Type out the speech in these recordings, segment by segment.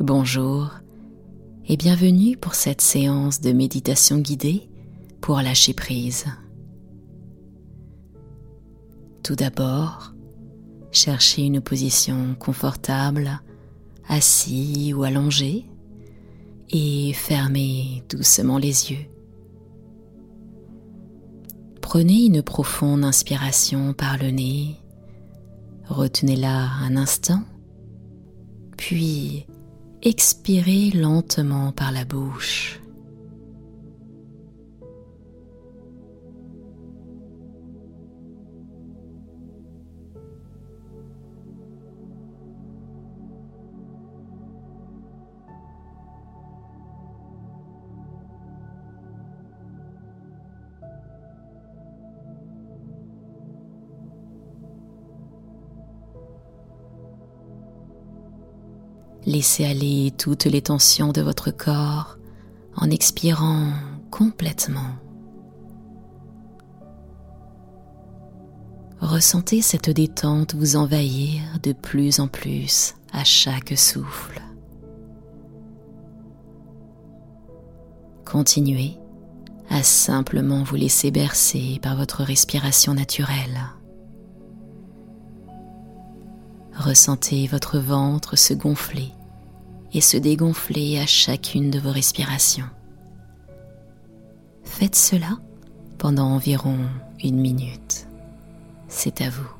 bonjour et bienvenue pour cette séance de méditation guidée pour lâcher prise. Tout d'abord, cherchez une position confortable, assis ou allongé, et fermez doucement les yeux. Prenez une profonde inspiration par le nez, retenez-la un instant, puis expirez lentement par la bouche. Laissez aller toutes les tensions de votre corps en expirant complètement. Ressentez cette détente vous envahir de plus en plus à chaque souffle. Continuez à simplement vous laisser bercer par votre respiration naturelle. Ressentez votre ventre se gonfler et se dégonfler à chacune de vos respirations. Faites cela pendant environ une minute. C'est à vous.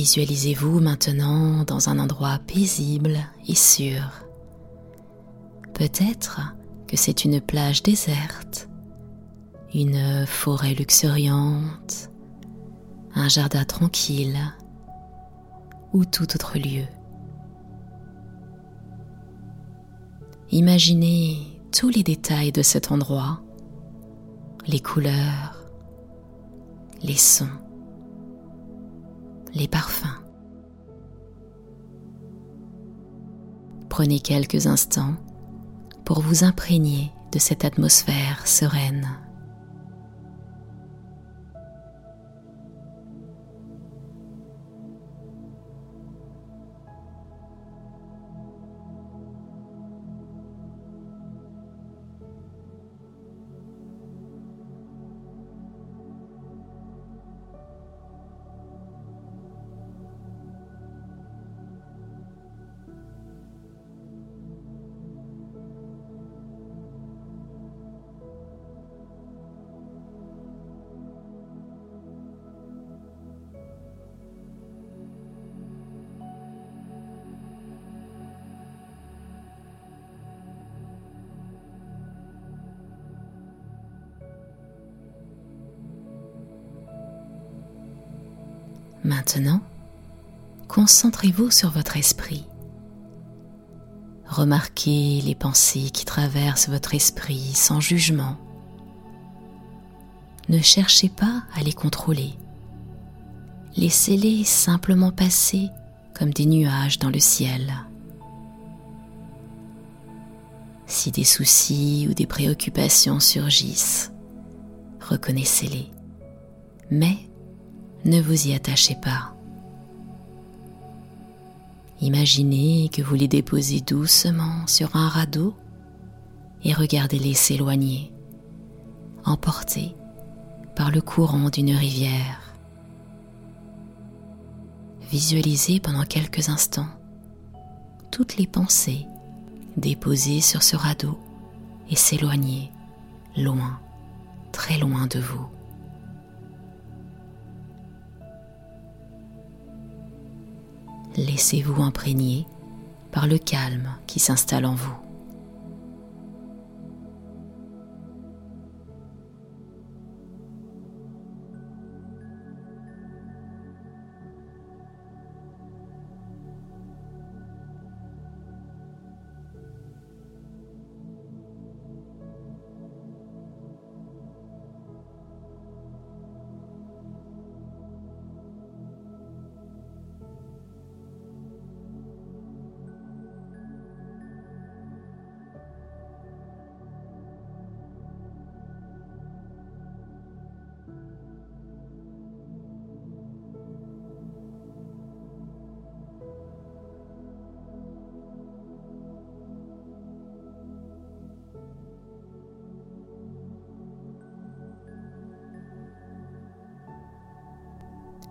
Visualisez-vous maintenant dans un endroit paisible et sûr. Peut-être que c'est une plage déserte, une forêt luxuriante, un jardin tranquille ou tout autre lieu. Imaginez tous les détails de cet endroit, les couleurs, les sons les parfums. Prenez quelques instants pour vous imprégner de cette atmosphère sereine. Maintenant, concentrez-vous sur votre esprit. Remarquez les pensées qui traversent votre esprit sans jugement. Ne cherchez pas à les contrôler. Laissez-les simplement passer comme des nuages dans le ciel. Si des soucis ou des préoccupations surgissent, reconnaissez-les. Mais ne vous y attachez pas. Imaginez que vous les déposez doucement sur un radeau et regardez-les s'éloigner, emportés par le courant d'une rivière. Visualisez pendant quelques instants toutes les pensées déposées sur ce radeau et s'éloigner loin, très loin de vous. Laissez-vous imprégner par le calme qui s'installe en vous.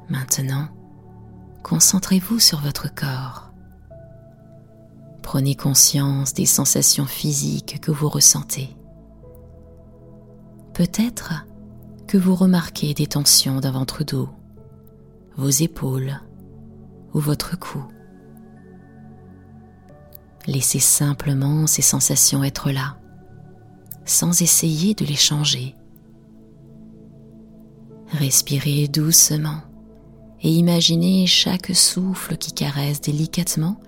Maintenant, concentrez-vous sur votre corps. Prenez conscience des sensations physiques que vous ressentez. Peut-être que vous remarquez des tensions dans votre dos, vos épaules ou votre cou. Laissez simplement ces sensations être là, sans essayer de les changer. Respirez doucement et imaginez chaque souffle qui caresse délicatement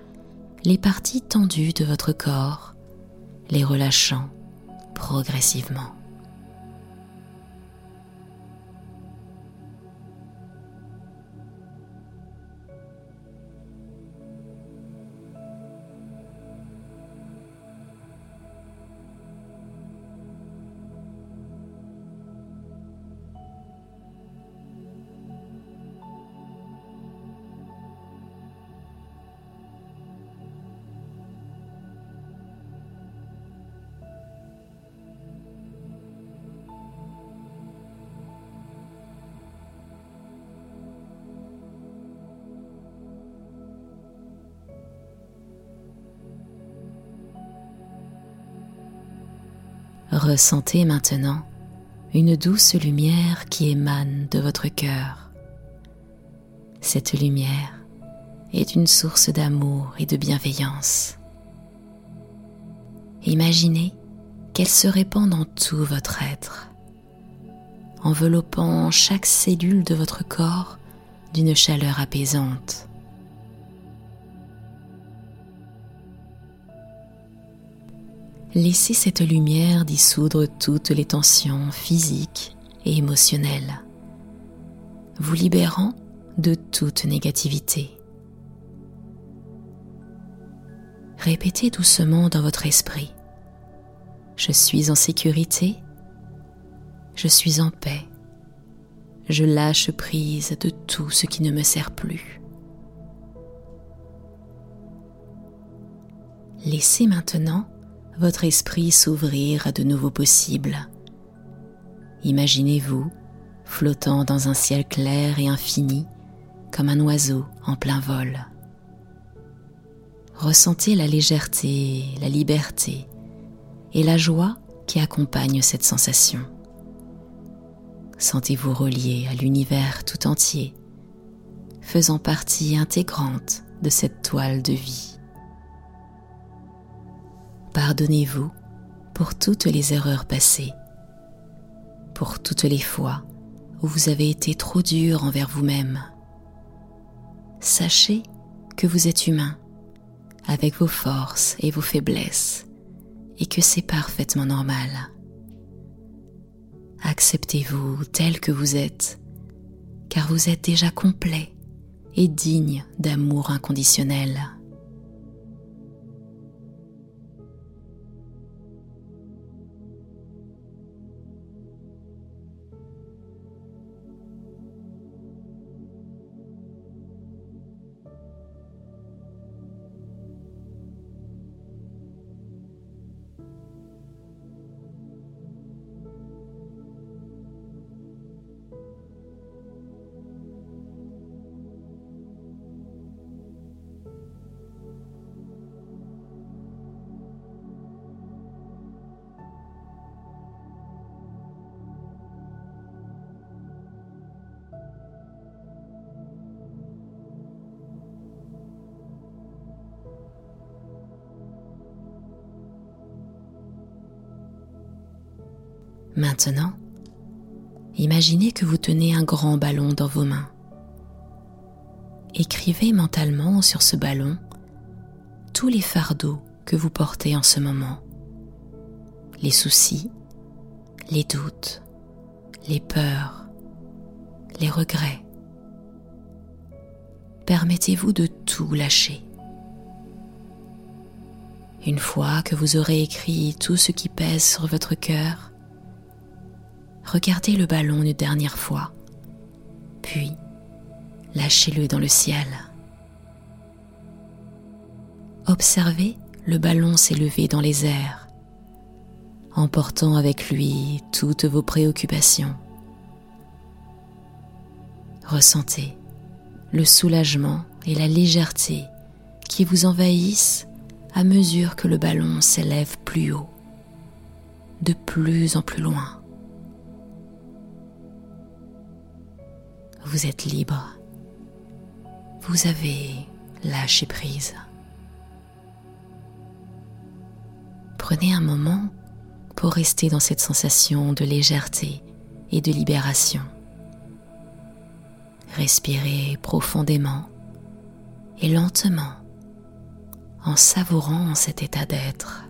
les parties tendues de votre corps, les relâchant progressivement. Ressentez maintenant une douce lumière qui émane de votre cœur. Cette lumière est une source d'amour et de bienveillance. Imaginez qu'elle se répand dans tout votre être, enveloppant chaque cellule de votre corps d'une chaleur apaisante. Laissez cette lumière dissoudre toutes les tensions physiques et émotionnelles, vous libérant de toute négativité. Répétez doucement dans votre esprit. Je suis en sécurité, je suis en paix, je lâche prise de tout ce qui ne me sert plus. Laissez maintenant votre esprit s'ouvrir à de nouveaux possibles. Imaginez-vous flottant dans un ciel clair et infini comme un oiseau en plein vol. Ressentez la légèreté, la liberté et la joie qui accompagnent cette sensation. Sentez-vous relié à l'univers tout entier, faisant partie intégrante de cette toile de vie. Pardonnez-vous pour toutes les erreurs passées, pour toutes les fois où vous avez été trop dur envers vous-même. Sachez que vous êtes humain, avec vos forces et vos faiblesses, et que c'est parfaitement normal. Acceptez-vous tel que vous êtes, car vous êtes déjà complet et digne d'amour inconditionnel. Maintenant, imaginez que vous tenez un grand ballon dans vos mains. Écrivez mentalement sur ce ballon tous les fardeaux que vous portez en ce moment, les soucis, les doutes, les peurs, les regrets. Permettez-vous de tout lâcher. Une fois que vous aurez écrit tout ce qui pèse sur votre cœur, regardez le ballon une dernière fois, puis lâchez-le dans le ciel. Observez le ballon s'élever dans les airs, emportant avec lui toutes vos préoccupations. Ressentez le soulagement et la légèreté qui vous envahissent à mesure que le ballon s'élève plus haut, de plus en plus loin. Vous êtes libre. Vous avez lâché prise. Prenez un moment pour rester dans cette sensation de légèreté et de libération. Respirez profondément et lentement en savourant cet état d'être.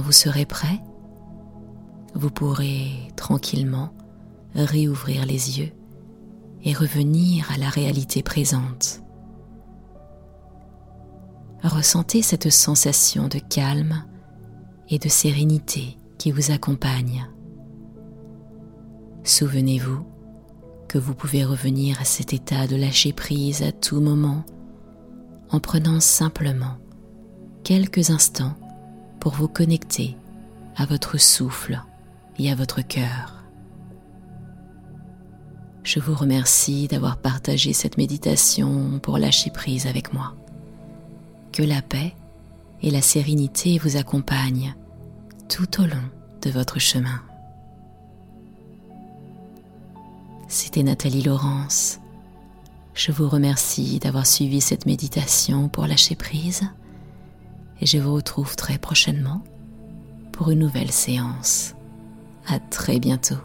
Vous serez prêt, vous pourrez tranquillement réouvrir les yeux et revenir à la réalité présente. Ressentez cette sensation de calme et de sérénité qui vous accompagne. Souvenez-vous que vous pouvez revenir à cet état de lâcher prise à tout moment en prenant simplement quelques instants pour vous connecter à votre souffle et à votre cœur. Je vous remercie d'avoir partagé cette méditation pour lâcher prise avec moi. Que la paix et la sérénité vous accompagnent tout au long de votre chemin. C'était Nathalie Laurence. Je vous remercie d'avoir suivi cette méditation pour lâcher prise et je vous retrouve très prochainement pour une nouvelle séance. À très bientôt.